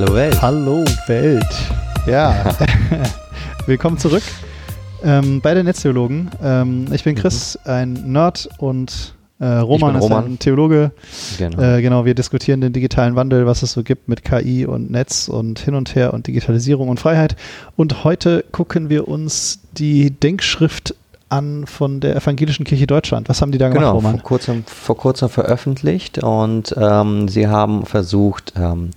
Hallo Welt. Hallo Welt. Ja, willkommen zurück ähm, bei den Netztheologen. Ähm, ich bin Chris, mhm. ein Nerd und äh, Roman ist Roman. ein Theologe. Genau. Äh, genau, wir diskutieren den digitalen Wandel, was es so gibt mit KI und Netz und hin und her und Digitalisierung und Freiheit. Und heute gucken wir uns die Denkschrift an von der Evangelischen Kirche Deutschland. Was haben die da gemacht, genau, Roman? Vor kurzem, vor kurzem veröffentlicht und ähm, sie haben versucht, ähm,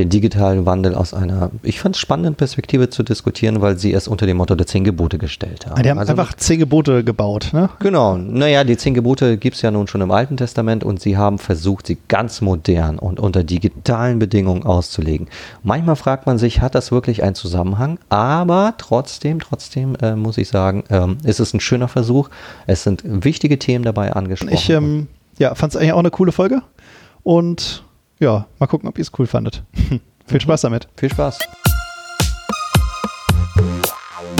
den digitalen Wandel aus einer, ich fand es spannenden Perspektive zu diskutieren, weil sie es unter dem Motto der zehn Gebote gestellt haben. Die haben also, einfach zehn Gebote gebaut, ne? Genau. Naja, die zehn Gebote gibt es ja nun schon im Alten Testament und sie haben versucht, sie ganz modern und unter digitalen Bedingungen auszulegen. Manchmal fragt man sich, hat das wirklich einen Zusammenhang? Aber trotzdem, trotzdem äh, muss ich sagen, ähm, ist es ein schöner Versuch. Es sind wichtige Themen dabei angesprochen. Ich ähm, ja, fand es eigentlich auch eine coole Folge und ja, mal gucken, ob ihr es cool fandet. Viel Spaß damit. Viel Spaß.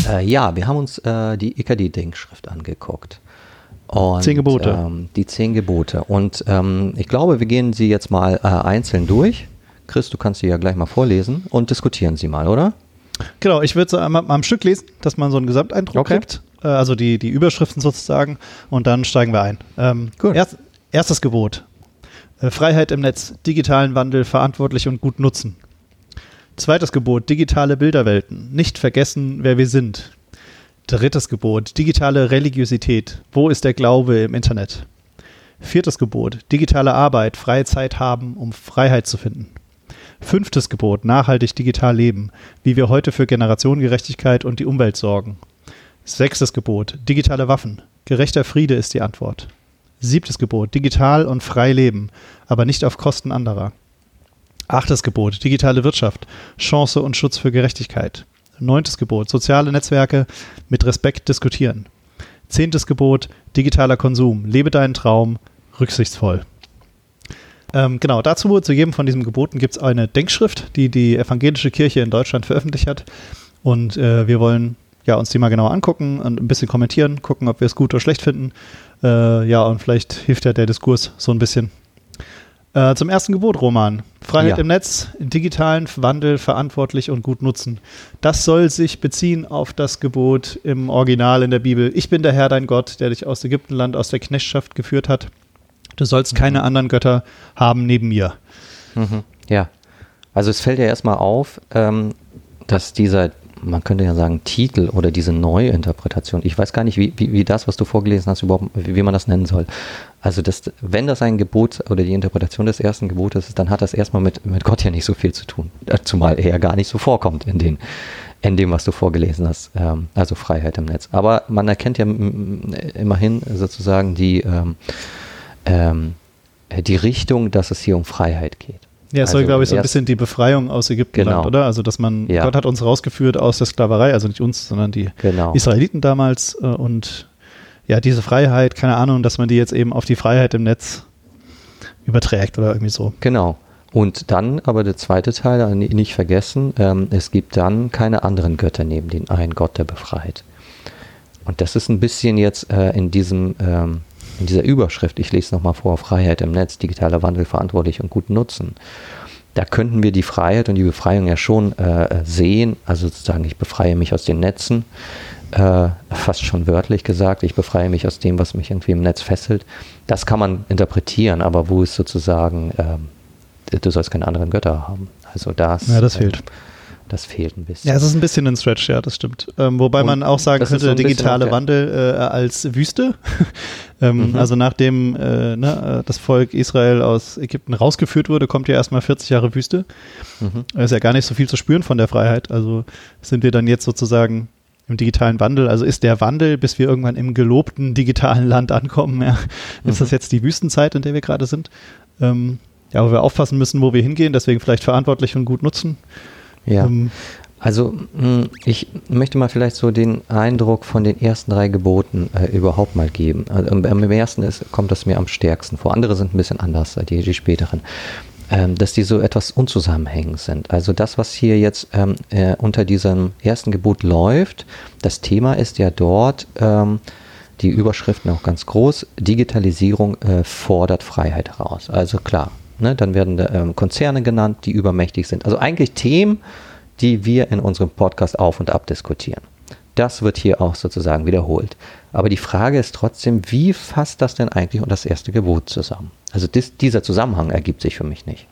Äh, ja, wir haben uns äh, die EKD-Denkschrift angeguckt. Und, zehn Gebote. Ähm, die zehn Gebote. Und ähm, ich glaube, wir gehen sie jetzt mal äh, einzeln durch. Chris, du kannst sie ja gleich mal vorlesen und diskutieren sie mal, oder? Genau, ich würde so einmal am Stück lesen, dass man so einen Gesamteindruck okay. kriegt. Äh, also die, die Überschriften sozusagen. Und dann steigen wir ein. Ähm, erst, erstes Gebot. Äh, Freiheit im Netz, digitalen Wandel verantwortlich und gut nutzen. Zweites Gebot, digitale Bilderwelten, nicht vergessen, wer wir sind. Drittes Gebot, digitale Religiosität, wo ist der Glaube im Internet? Viertes Gebot, digitale Arbeit, freie Zeit haben, um Freiheit zu finden. Fünftes Gebot, nachhaltig digital leben, wie wir heute für Generationengerechtigkeit und die Umwelt sorgen. Sechstes Gebot, digitale Waffen, gerechter Friede ist die Antwort. Siebtes Gebot, digital und frei leben, aber nicht auf Kosten anderer. Achtes Gebot, digitale Wirtschaft, Chance und Schutz für Gerechtigkeit. Neuntes Gebot, soziale Netzwerke mit Respekt diskutieren. Zehntes Gebot, digitaler Konsum, lebe deinen Traum, rücksichtsvoll. Ähm, genau, dazu, zu jedem von diesen Geboten gibt es eine Denkschrift, die die Evangelische Kirche in Deutschland veröffentlicht hat. Und äh, wir wollen ja, uns die mal genauer angucken und ein bisschen kommentieren, gucken, ob wir es gut oder schlecht finden. Äh, ja, und vielleicht hilft ja der Diskurs so ein bisschen. Äh, zum ersten Gebot, Roman. Freiheit ja. im Netz, digitalen Wandel verantwortlich und gut nutzen. Das soll sich beziehen auf das Gebot im Original in der Bibel. Ich bin der Herr, dein Gott, der dich aus Ägyptenland, aus der Knechtschaft geführt hat. Du sollst mhm. keine anderen Götter haben neben mir. Mhm. Ja. Also es fällt ja erstmal auf, ähm, dass dieser man könnte ja sagen, Titel oder diese Neuinterpretation. Ich weiß gar nicht, wie, wie, wie das, was du vorgelesen hast, überhaupt, wie, wie man das nennen soll. Also das, wenn das ein Gebot oder die Interpretation des ersten Gebotes ist, dann hat das erstmal mit, mit Gott ja nicht so viel zu tun. Äh, zumal er gar nicht so vorkommt in, den, in dem, was du vorgelesen hast. Ähm, also Freiheit im Netz. Aber man erkennt ja immerhin sozusagen die, ähm, ähm, die Richtung, dass es hier um Freiheit geht. Ja, es soll, also glaube ich, so ein bisschen die Befreiung aus Ägypten, genau. oder? Also, dass man, ja. Gott hat uns rausgeführt aus der Sklaverei, also nicht uns, sondern die genau. Israeliten damals äh, und ja, diese Freiheit, keine Ahnung, dass man die jetzt eben auf die Freiheit im Netz überträgt oder irgendwie so. Genau. Und dann aber der zweite Teil, äh, nicht vergessen, ähm, es gibt dann keine anderen Götter neben den einen Gott, der befreit. Und das ist ein bisschen jetzt äh, in diesem ähm, in dieser Überschrift, ich lese es nochmal vor, Freiheit im Netz, digitaler Wandel verantwortlich und gut nutzen. Da könnten wir die Freiheit und die Befreiung ja schon äh, sehen, also sozusagen, ich befreie mich aus den Netzen, äh, fast schon wörtlich gesagt, ich befreie mich aus dem, was mich irgendwie im Netz fesselt. Das kann man interpretieren, aber wo ist sozusagen, äh, du sollst keine anderen Götter haben. Also das. Ja, das fehlt. Das fehlt ein bisschen. Ja, es ist ein bisschen ein Stretch, ja, das stimmt. Ähm, wobei und man auch sagen könnte, so digitale Wandel äh, als Wüste. ähm, mhm. Also nachdem äh, ne, äh, das Volk Israel aus Ägypten rausgeführt wurde, kommt ja erstmal 40 Jahre Wüste. Mhm. Da ist ja gar nicht so viel zu spüren von der Freiheit. Also sind wir dann jetzt sozusagen im digitalen Wandel. Also ist der Wandel, bis wir irgendwann im gelobten digitalen Land ankommen, ja, ist mhm. das jetzt die Wüstenzeit, in der wir gerade sind? Ähm, ja, wo wir aufpassen müssen, wo wir hingehen, deswegen vielleicht verantwortlich und gut nutzen. Ja. Ähm, also hm, ich möchte mal vielleicht so den Eindruck von den ersten drei Geboten äh, überhaupt mal geben. Also, am ersten ist, kommt das mir am stärksten vor. Andere sind ein bisschen anders, äh, die, die späteren. Ähm, dass die so etwas unzusammenhängend sind. Also das, was hier jetzt ähm, äh, unter diesem ersten Gebot läuft, das Thema ist ja dort, ähm, die Überschriften auch ganz groß, Digitalisierung äh, fordert Freiheit heraus. Also klar, Ne? Dann werden ähm, Konzerne genannt, die übermächtig sind. Also eigentlich Themen, die wir in unserem Podcast auf und ab diskutieren. Das wird hier auch sozusagen wiederholt. Aber die Frage ist trotzdem, wie fasst das denn eigentlich und das erste Gebot zusammen? Also dis, dieser Zusammenhang ergibt sich für mich nicht.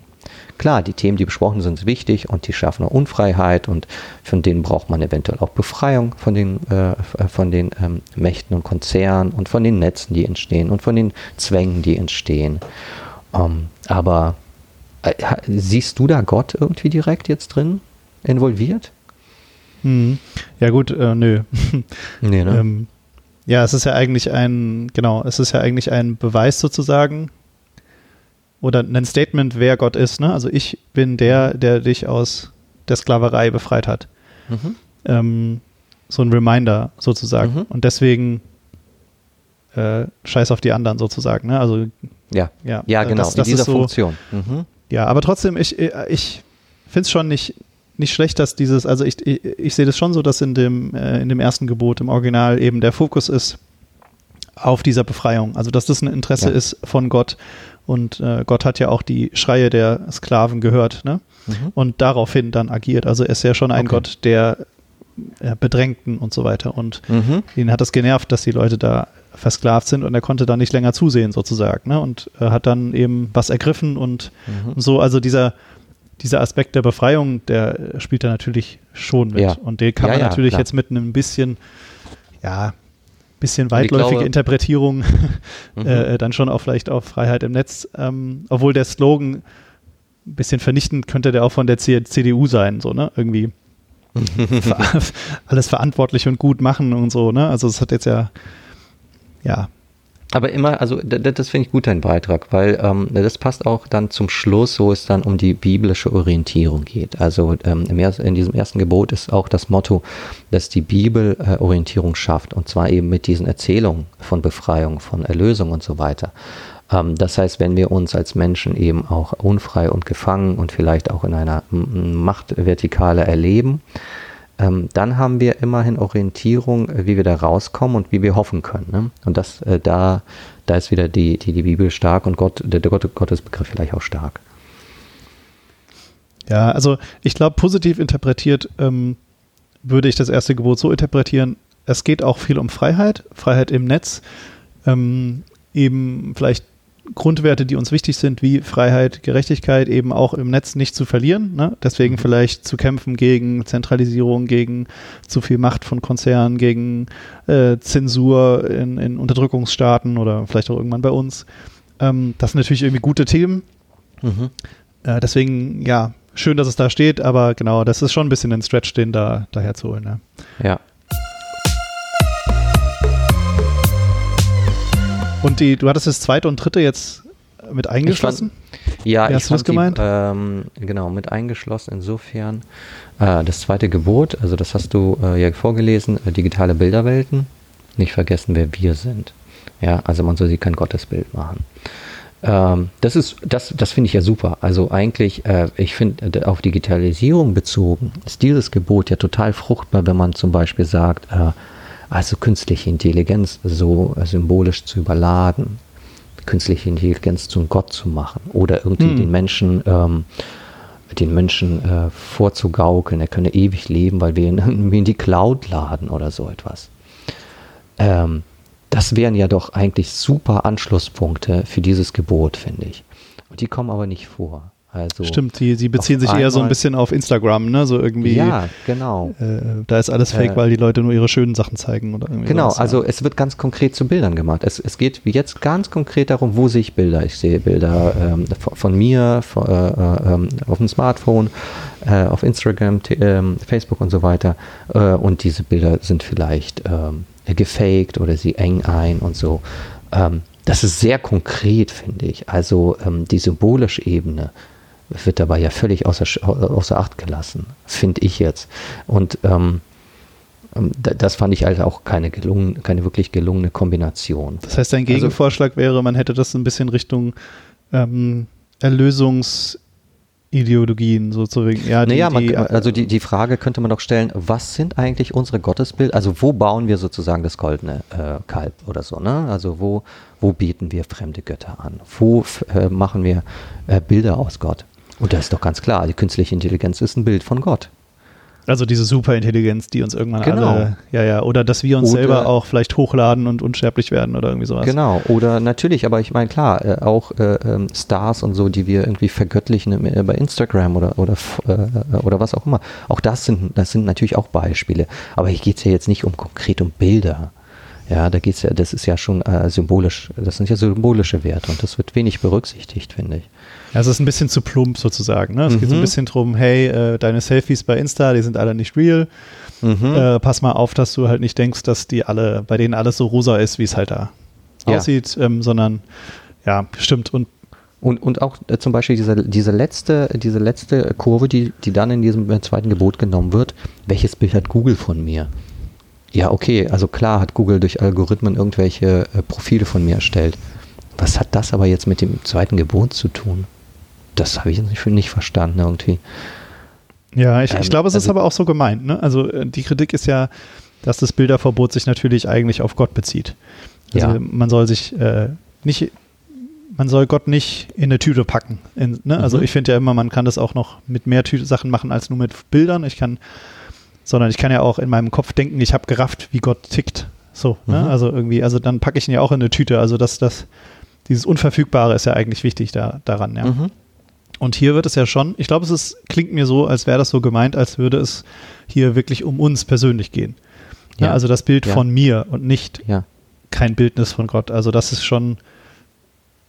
Klar, die Themen, die besprochen sind, sind wichtig und die schaffen eine Unfreiheit und von denen braucht man eventuell auch Befreiung von den, äh, von den ähm, Mächten und Konzernen und von den Netzen, die entstehen und von den Zwängen, die entstehen. Ähm, aber äh, siehst du da Gott irgendwie direkt jetzt drin involviert? Hm. Ja gut, äh, nö. nee, ne? ähm, ja, es ist ja eigentlich ein, genau, es ist ja eigentlich ein Beweis sozusagen oder ein Statement, wer Gott ist. Ne? Also ich bin der, der dich aus der Sklaverei befreit hat. Mhm. Ähm, so ein Reminder sozusagen. Mhm. Und deswegen äh, scheiß auf die anderen sozusagen. Ne? Also ja, ja, ja genau, das, das in dieser so, Funktion. Mhm. Ja, aber trotzdem, ich, ich finde es schon nicht, nicht schlecht, dass dieses, also ich, ich, ich sehe das schon so, dass in dem, äh, in dem ersten Gebot im Original eben der Fokus ist auf dieser Befreiung. Also dass das ein Interesse ja. ist von Gott. Und äh, Gott hat ja auch die Schreie der Sklaven gehört, ne? Mhm. Und daraufhin dann agiert. Also er ist ja schon ein okay. Gott der äh, Bedrängten und so weiter. Und mhm. ihn hat es genervt, dass die Leute da versklavt sind und er konnte da nicht länger zusehen sozusagen. Ne? Und äh, hat dann eben was ergriffen und, mhm. und so. Also dieser dieser Aspekt der Befreiung, der spielt da natürlich schon mit. Ja. Und den kann ja, man ja, natürlich klar. jetzt mit einem bisschen, ja, bisschen weitläufige glaube, Interpretierung mhm. äh, dann schon auch vielleicht auf Freiheit im Netz, ähm, obwohl der Slogan ein bisschen vernichtend könnte der auch von der CDU sein, so, ne? Irgendwie alles verantwortlich und gut machen und so, ne? Also es hat jetzt ja, ja, aber immer, also das, finde ich gut, dein Beitrag, weil ähm, das passt auch dann zum Schluss, wo es dann um die biblische Orientierung geht. Also ähm, in diesem ersten Gebot ist auch das Motto, dass die Bibel äh, Orientierung schafft und zwar eben mit diesen Erzählungen von Befreiung, von Erlösung und so weiter. Ähm, das heißt, wenn wir uns als Menschen eben auch unfrei und gefangen und vielleicht auch in einer Machtvertikale erleben, ähm, dann haben wir immerhin Orientierung, äh, wie wir da rauskommen und wie wir hoffen können. Ne? Und das, äh, da, da ist wieder die, die, die Bibel stark und Gott, der, der Gott, Gottesbegriff vielleicht auch stark. Ja, also ich glaube, positiv interpretiert ähm, würde ich das erste Gebot so interpretieren, es geht auch viel um Freiheit, Freiheit im Netz, ähm, eben vielleicht Grundwerte, die uns wichtig sind, wie Freiheit, Gerechtigkeit, eben auch im Netz nicht zu verlieren. Ne? Deswegen mhm. vielleicht zu kämpfen gegen Zentralisierung, gegen zu viel Macht von Konzernen, gegen äh, Zensur in, in, Unterdrückungsstaaten oder vielleicht auch irgendwann bei uns. Ähm, das sind natürlich irgendwie gute Themen. Mhm. Äh, deswegen, ja, schön, dass es da steht, aber genau, das ist schon ein bisschen ein Stretch, den da daher zu holen. Ne? Ja. Und die, du hattest das zweite und dritte jetzt mit eingeschlossen? Fand, ja, Wie hast ich du das gemeint? Die, ähm, genau, mit eingeschlossen. Insofern äh, das zweite Gebot, also das hast du äh, ja vorgelesen, äh, digitale Bilderwelten. Nicht vergessen, wer wir sind. Ja, also man soll sie kein Gottesbild machen. Ähm, das ist, das, das finde ich ja super. Also eigentlich, äh, ich finde, auf Digitalisierung bezogen ist dieses Gebot ja total fruchtbar, wenn man zum Beispiel sagt, äh, also künstliche Intelligenz so symbolisch zu überladen, künstliche Intelligenz zum Gott zu machen oder irgendwie hm. den Menschen, ähm, den Menschen äh, vorzugaukeln, er könne ewig leben, weil wir ihn in die Cloud laden oder so etwas. Ähm, das wären ja doch eigentlich super Anschlusspunkte für dieses Gebot, finde ich. Und die kommen aber nicht vor. Also Stimmt, die, sie beziehen sich eher so ein bisschen auf Instagram, ne? So irgendwie. Ja, genau. Äh, da ist alles fake, äh, weil die Leute nur ihre schönen Sachen zeigen oder irgendwie. Genau, sowas, also ja. es wird ganz konkret zu Bildern gemacht. Es, es geht jetzt ganz konkret darum, wo sehe ich Bilder. Ich sehe Bilder ähm, von, von, mir von, äh, äh ähm, auf dem Smartphone, äh, auf Instagram, ähm, Facebook und so weiter. Äh, und diese Bilder sind vielleicht ähm, gefaked oder sie eng ein und so. Ähm, das ist sehr konkret, finde ich. Also ähm, die symbolische Ebene wird dabei ja völlig außer, außer Acht gelassen, finde ich jetzt. Und ähm, ähm das fand ich halt auch keine, gelungen, keine wirklich gelungene Kombination. Das heißt, dein also Gegenvorschlag also, wäre, man hätte das ein bisschen Richtung ähm, Erlösungs- Ideologien sozusagen. Ja, die, naja, man, die, also die, die Frage könnte man doch stellen, was sind eigentlich unsere Gottesbilder? Also wo bauen wir sozusagen das goldene äh, Kalb oder so? Ne? Also wo, wo bieten wir fremde Götter an? Wo äh, machen wir äh, Bilder aus Gott? Und das ist doch ganz klar, die künstliche Intelligenz ist ein Bild von Gott. Also diese Superintelligenz, die uns irgendwann genau. alle, ja, ja, oder dass wir uns oder, selber auch vielleicht hochladen und unsterblich werden oder irgendwie sowas. Genau, oder natürlich, aber ich meine, klar, äh, auch äh, ähm, Stars und so, die wir irgendwie vergöttlichen äh, bei Instagram oder, oder, äh, oder was auch immer. Auch das sind, das sind natürlich auch Beispiele. Aber hier geht es ja jetzt nicht um konkret um Bilder. Ja, da geht's ja, das ist ja schon äh, symbolisch, das sind ja symbolische Werte und das wird wenig berücksichtigt, finde ich. Ja, es ist ein bisschen zu plump sozusagen. Ne? Es mhm. geht so ein mhm. bisschen drum, hey, äh, deine Selfies bei Insta, die sind alle nicht real. Mhm. Äh, pass mal auf, dass du halt nicht denkst, dass die alle, bei denen alles so rosa ist, wie es halt da ja. aussieht, ähm, sondern ja, stimmt. Und und, und auch äh, zum Beispiel diese, diese, letzte, diese letzte Kurve, die, die dann in diesem äh, zweiten Gebot genommen wird, welches Bild hat Google von mir? Ja, okay, also klar hat Google durch Algorithmen irgendwelche äh, Profile von mir erstellt. Was hat das aber jetzt mit dem zweiten Gebot zu tun? Das habe ich nicht, nicht verstanden irgendwie. Ja, ich, ähm, ich glaube, es also, ist aber auch so gemeint. Ne? Also äh, die Kritik ist ja, dass das Bilderverbot sich natürlich eigentlich auf Gott bezieht. Also ja. man soll sich äh, nicht, man soll Gott nicht in eine Tüte packen. In, ne? Also mhm. ich finde ja immer, man kann das auch noch mit mehr Tü Sachen machen als nur mit Bildern. Ich kann, sondern ich kann ja auch in meinem Kopf denken, ich habe gerafft, wie Gott tickt. So, ne? mhm. ne? also irgendwie, also dann packe ich ihn ja auch in eine Tüte. Also dass das, dieses Unverfügbare ist ja eigentlich wichtig da, daran, ja. Mhm. Und hier wird es ja schon, ich glaube, es ist, klingt mir so, als wäre das so gemeint, als würde es hier wirklich um uns persönlich gehen. Ja, ja also das Bild ja. von mir und nicht ja. kein Bildnis von Gott. Also das ist schon,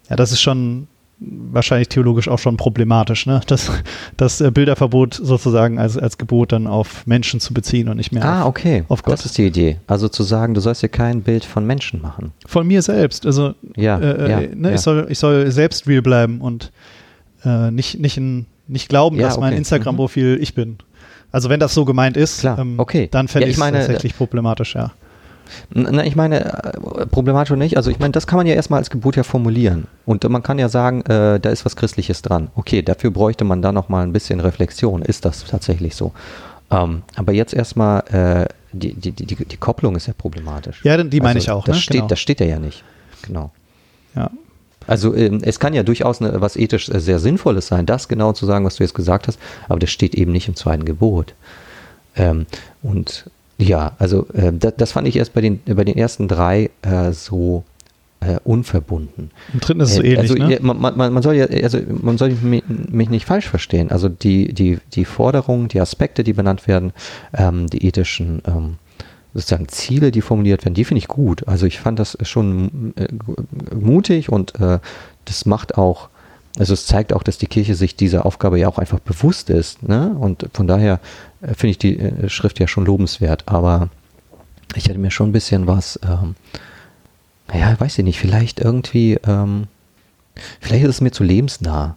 ja, das ist schon wahrscheinlich theologisch auch schon problematisch, ne? Das, das äh, Bilderverbot sozusagen als, als Gebot dann auf Menschen zu beziehen und nicht mehr ah, auf, okay. auf Gott. Das ist die Idee. Also zu sagen, du sollst dir kein Bild von Menschen machen. Von mir selbst. Also ja, äh, ja, ne. Ich, soll, ich soll selbst real bleiben und äh, nicht, nicht, in, nicht glauben, ja, dass okay. mein Instagram-Profil mhm. ich bin. Also wenn das so gemeint ist, ähm, okay. dann fände ja, ich es tatsächlich problematisch, ja. Na, ich meine, äh, problematisch nicht. Also ich meine, das kann man ja erstmal als Gebot ja formulieren. Und man kann ja sagen, äh, da ist was Christliches dran. Okay, dafür bräuchte man dann nochmal ein bisschen Reflexion. Ist das tatsächlich so? Ähm, aber jetzt erstmal, äh, die, die, die, die Kopplung ist ja problematisch. Ja, die meine also, ich auch. Das, ne? steht, genau. das steht ja nicht. Genau. Ja, also ähm, es kann ja durchaus eine, was ethisch äh, sehr Sinnvolles sein, das genau zu sagen, was du jetzt gesagt hast, aber das steht eben nicht im zweiten Gebot. Ähm, und ja, also äh, das, das, fand ich erst bei den, bei den ersten drei äh, so äh, unverbunden. Im dritten ist es so äh, ähnlich, also, ne? man, man, man, soll ja, also man soll mich, mich, nicht falsch verstehen. Also die, die, die Forderungen, die Aspekte, die benannt werden, ähm, die ethischen ähm, sozusagen Ziele, die formuliert werden, die finde ich gut. Also ich fand das schon äh, mutig und äh, das macht auch, also es zeigt auch, dass die Kirche sich dieser Aufgabe ja auch einfach bewusst ist. Ne? Und von daher äh, finde ich die äh, Schrift ja schon lobenswert. Aber ich hätte mir schon ein bisschen was, ähm, naja, weiß ich nicht, vielleicht irgendwie, ähm, vielleicht ist es mir zu lebensnah.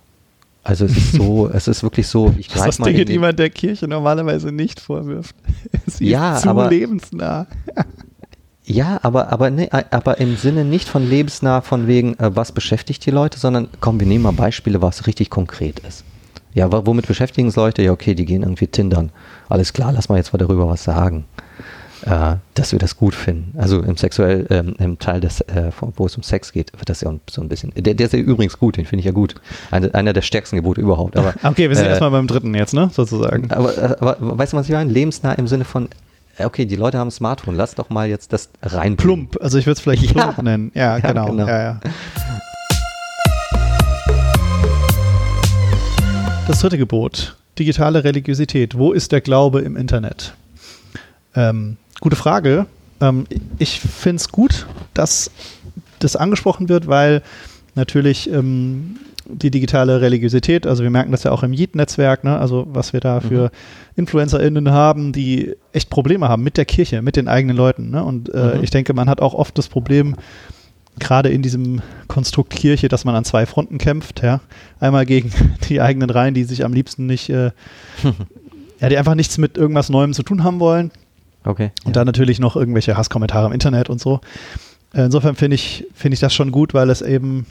Also es ist so, es ist wirklich so, ich greife mal. Das Dinge, die man der Kirche normalerweise nicht vorwirft. Sie ja, ist zu aber, lebensnah. ja, aber, aber, ne, aber im Sinne nicht von lebensnah, von wegen, äh, was beschäftigt die Leute, sondern komm, wir nehmen mal Beispiele, was richtig konkret ist. Ja, womit beschäftigen es Leute? Ja, okay, die gehen irgendwie tindern. Alles klar, lass mal jetzt mal darüber was sagen äh, dass wir das gut finden. Also im sexuell, ähm, im Teil des, äh, wo es um Sex geht, wird das ja so ein bisschen. Der, der ist ja übrigens gut, den finde ich ja gut. Eine, einer der stärksten Gebote überhaupt. Aber, okay, wir sind äh, erstmal beim dritten jetzt, ne? Sozusagen. Aber, äh, aber weißt du, was ich meine? Lebensnah im Sinne von, äh, okay, die Leute haben ein Smartphone, lass doch mal jetzt das rein. Plump, also ich würde es vielleicht ja. plump nennen. Ja, ja genau. genau. Ja, ja. Das dritte Gebot, digitale Religiosität. Wo ist der Glaube im Internet? Ähm, Gute Frage. Ähm, ich finde es gut, dass das angesprochen wird, weil natürlich ähm, die digitale Religiosität, also wir merken das ja auch im Yeet-Netzwerk, ne? also was wir da für mhm. InfluencerInnen haben, die echt Probleme haben mit der Kirche, mit den eigenen Leuten. Ne? Und äh, mhm. ich denke, man hat auch oft das Problem, gerade in diesem Konstrukt Kirche, dass man an zwei Fronten kämpft. Ja? Einmal gegen die eigenen Reihen, die sich am liebsten nicht, äh, ja, die einfach nichts mit irgendwas Neuem zu tun haben wollen. Okay. Und ja. dann natürlich noch irgendwelche Hasskommentare im Internet und so. Insofern finde ich, finde ich das schon gut, weil es eben,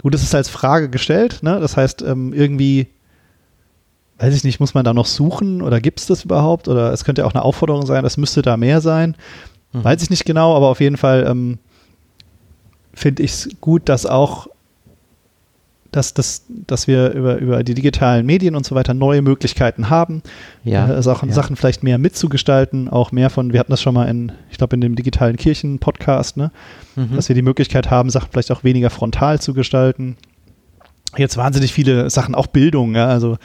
gut, es ist als Frage gestellt, ne? Das heißt, ähm, irgendwie weiß ich nicht, muss man da noch suchen oder gibt es das überhaupt? Oder es könnte auch eine Aufforderung sein, es müsste da mehr sein. Mhm. Weiß ich nicht genau, aber auf jeden Fall ähm, finde ich es gut, dass auch dass, dass, dass wir über, über die digitalen Medien und so weiter neue Möglichkeiten haben, ja, äh, Sachen, ja. Sachen vielleicht mehr mitzugestalten, auch mehr von, wir hatten das schon mal in, ich glaube, in dem digitalen Kirchen-Podcast, ne? Mhm. dass wir die Möglichkeit haben, Sachen vielleicht auch weniger frontal zu gestalten. Jetzt wahnsinnig viele Sachen, auch Bildung, ja, also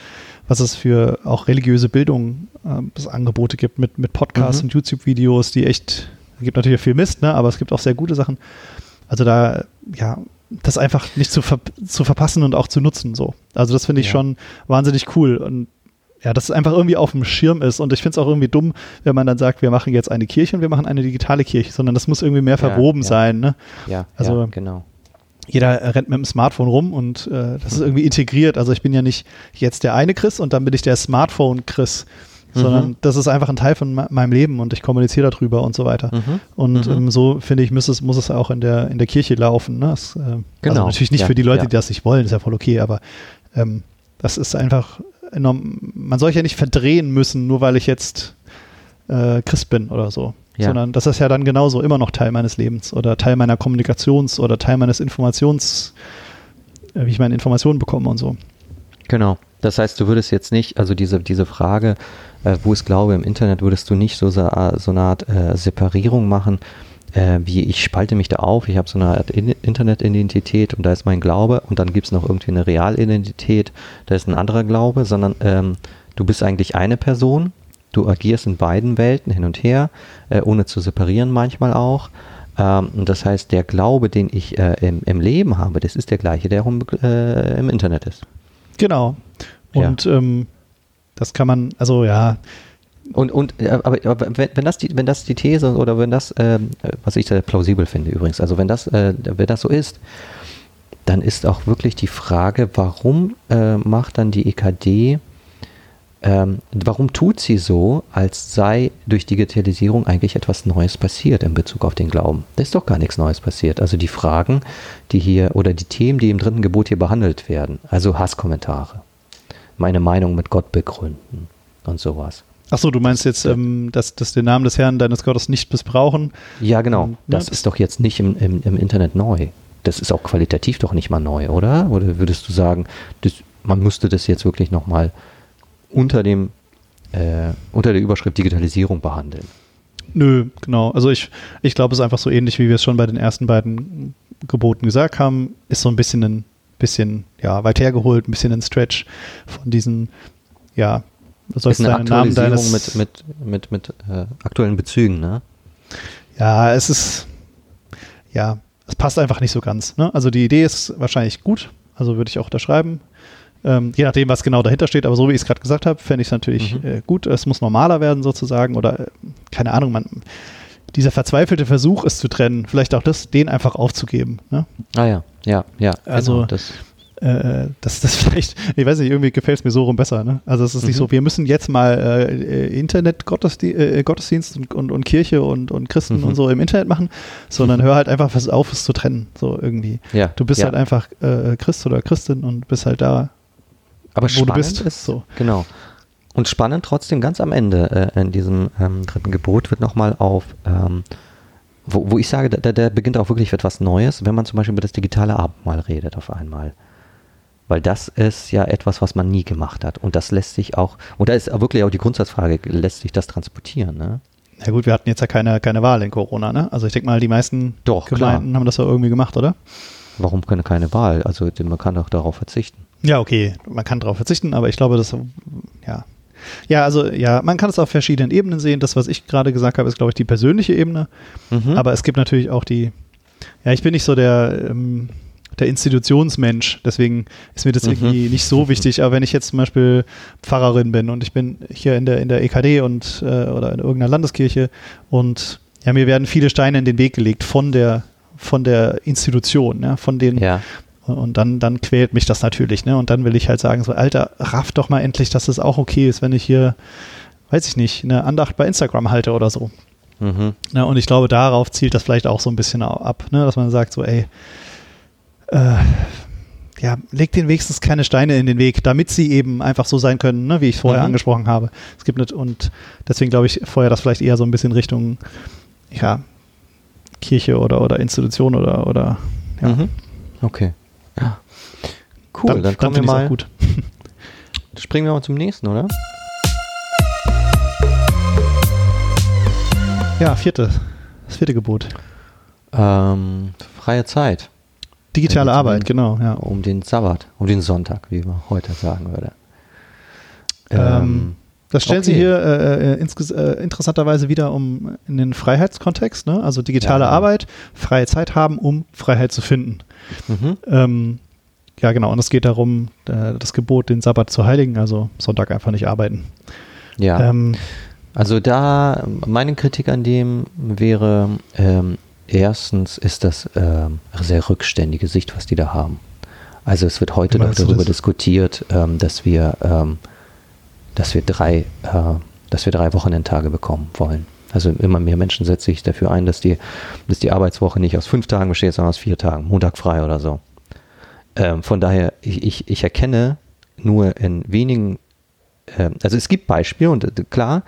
was es für auch religiöse Bildung äh, Angebote gibt mit, mit Podcasts mhm. und YouTube-Videos, die echt, es gibt natürlich viel Mist, ne? aber es gibt auch sehr gute Sachen. Also da, ja, das einfach nicht zu, ver zu verpassen und auch zu nutzen. So. Also das finde ich ja. schon wahnsinnig cool. Und ja, dass es einfach irgendwie auf dem Schirm ist. Und ich finde es auch irgendwie dumm, wenn man dann sagt, wir machen jetzt eine Kirche und wir machen eine digitale Kirche, sondern das muss irgendwie mehr verwoben ja, ja. sein. Ne? Ja, also ja, genau. Jeder rennt mit dem Smartphone rum und äh, das ist irgendwie integriert. Also ich bin ja nicht jetzt der eine Chris und dann bin ich der Smartphone-Chris sondern mhm. das ist einfach ein Teil von meinem Leben und ich kommuniziere darüber und so weiter. Mhm. Und mhm. Ähm, so finde ich, muss es, muss es auch in der, in der Kirche laufen. Ne? Das, äh, genau. Also natürlich nicht ja, für die Leute, ja. die das nicht wollen, ist ja voll okay, aber ähm, das ist einfach enorm. Man soll ja nicht verdrehen müssen, nur weil ich jetzt äh, Christ bin oder so. Ja. Sondern das ist ja dann genauso immer noch Teil meines Lebens oder Teil meiner Kommunikations- oder Teil meines Informations, äh, wie ich meine Informationen bekomme und so. Genau. Das heißt, du würdest jetzt nicht, also diese, diese Frage, äh, wo ich glaube, im Internet würdest du nicht so, so eine Art äh, Separierung machen, äh, wie ich spalte mich da auf, ich habe so eine Art In Internetidentität und da ist mein Glaube und dann gibt es noch irgendwie eine Realidentität, da ist ein anderer Glaube, sondern ähm, du bist eigentlich eine Person, du agierst in beiden Welten hin und her, äh, ohne zu separieren manchmal auch. Ähm, das heißt, der Glaube, den ich äh, im, im, Leben habe, das ist der gleiche, der äh, im Internet ist. Genau. Und ja. ähm, das kann man, also ja. Und, und aber, aber wenn, wenn, das die, wenn das die These oder wenn das, ähm, was ich sehr plausibel finde übrigens, also wenn das, äh, wenn das so ist, dann ist auch wirklich die Frage, warum äh, macht dann die EKD, ähm, warum tut sie so, als sei durch Digitalisierung eigentlich etwas Neues passiert in Bezug auf den Glauben? Da ist doch gar nichts Neues passiert. Also die Fragen, die hier oder die Themen, die im dritten Gebot hier behandelt werden, also Hasskommentare, meine Meinung mit Gott begründen und sowas. Achso, du meinst jetzt, ähm, dass, dass den Namen des Herrn deines Gottes nicht missbrauchen? Ja, genau. Und, das, das ist doch jetzt nicht im, im, im, Internet neu. Das ist auch qualitativ doch nicht mal neu, oder? Oder würdest du sagen, das, man müsste das jetzt wirklich nochmal unter dem äh, unter der Überschrift Digitalisierung behandeln? Nö, genau. Also ich, ich glaube, es ist einfach so ähnlich, wie wir es schon bei den ersten beiden Geboten gesagt haben, ist so ein bisschen ein bisschen, ja, weit hergeholt, ein bisschen ein Stretch von diesen, ja, was soll eine Namen deines mit, mit, mit, mit äh, aktuellen Bezügen, ne? Ja, es ist, ja, es passt einfach nicht so ganz. Ne? Also die Idee ist wahrscheinlich gut, also würde ich auch unterschreiben. Ähm, je nachdem, was genau dahinter steht, aber so wie ich es gerade gesagt habe, fände ich es natürlich mhm. äh, gut. Es muss normaler werden sozusagen oder äh, keine Ahnung, man dieser verzweifelte Versuch, es zu trennen, vielleicht auch das, den einfach aufzugeben. Ne? Ah ja, ja, ja. Also genau, das äh, das, das vielleicht, ich weiß nicht, irgendwie gefällt es mir so rum besser. Ne? Also es ist mhm. nicht so, wir müssen jetzt mal äh, Internet-Gottesdienst äh, Gottesdienst und, und, und, Kirche und, und Christen mhm. und so im Internet machen, sondern mhm. hör halt einfach auf, es zu trennen, so irgendwie. Ja, du bist ja. halt einfach äh, Christ oder Christin und bist halt da, Aber wo du bist. Ist, so. Genau. Und spannend trotzdem ganz am Ende äh, in diesem ähm, dritten Gebot wird nochmal auf, ähm, wo, wo ich sage, da, da beginnt auch wirklich etwas Neues, wenn man zum Beispiel über das digitale Abendmahl redet auf einmal. Weil das ist ja etwas, was man nie gemacht hat. Und das lässt sich auch, und da ist wirklich auch die Grundsatzfrage, lässt sich das transportieren, ne? Ja gut, wir hatten jetzt ja keine, keine Wahl in Corona, ne? Also ich denke mal, die meisten doch, Gemeinden klar. haben das ja irgendwie gemacht, oder? Warum keine, keine Wahl? Also man kann doch darauf verzichten. Ja, okay, man kann darauf verzichten, aber ich glaube, das, ja, also ja, man kann es auf verschiedenen Ebenen sehen. Das, was ich gerade gesagt habe, ist, glaube ich, die persönliche Ebene. Mhm. Aber es gibt natürlich auch die, ja, ich bin nicht so der, ähm, der Institutionsmensch, deswegen ist mir das mhm. irgendwie nicht so wichtig. Aber wenn ich jetzt zum Beispiel Pfarrerin bin und ich bin hier in der, in der EKD und äh, oder in irgendeiner Landeskirche und ja, mir werden viele Steine in den Weg gelegt von der von der Institution, ja, von den ja. Und dann, dann quält mich das natürlich, ne? Und dann will ich halt sagen, so, Alter, raff doch mal endlich, dass es auch okay ist, wenn ich hier, weiß ich nicht, eine Andacht bei Instagram halte oder so. Mhm. Ja, und ich glaube, darauf zielt das vielleicht auch so ein bisschen ab, ne? Dass man sagt, so, ey, äh, ja, legt den wenigstens keine Steine in den Weg, damit sie eben einfach so sein können, ne, wie ich vorher mhm. angesprochen habe. Es gibt nicht, und deswegen glaube ich vorher das vielleicht eher so ein bisschen Richtung, ja, Kirche oder, oder Institution oder, oder ja. Mhm. Okay. Ja. Cool, dann, dann kommen wir mal. Gut. Springen wir mal zum nächsten, oder? Ja, vierte. Das vierte Gebot. Ähm, freie Zeit. Digitale um, Arbeit, genau. Ja. Um den Sabbat, um den Sonntag, wie man heute sagen würde. Ähm, ähm, das stellen okay. Sie hier äh, äh, äh, interessanterweise wieder um in den Freiheitskontext, ne? also digitale ja. Arbeit, freie Zeit haben, um Freiheit zu finden. Mhm. Ähm, ja, genau. Und es geht darum, äh, das Gebot, den Sabbat zu heiligen, also Sonntag einfach nicht arbeiten. Ja. Ähm, also da, meine Kritik an dem wäre, ähm, erstens ist das ähm, sehr rückständige Sicht, was die da haben. Also es wird heute noch darüber diskutiert, ähm, dass wir, ähm, dass wir drei, äh, dass wir drei Wochenendtage bekommen wollen. Also immer mehr Menschen setzen sich dafür ein, dass die, dass die Arbeitswoche nicht aus fünf Tagen besteht, sondern aus vier Tagen, Montag frei oder so. Ähm, von daher, ich, ich, ich, erkenne nur in wenigen, äh, also es gibt Beispiele und äh, klar,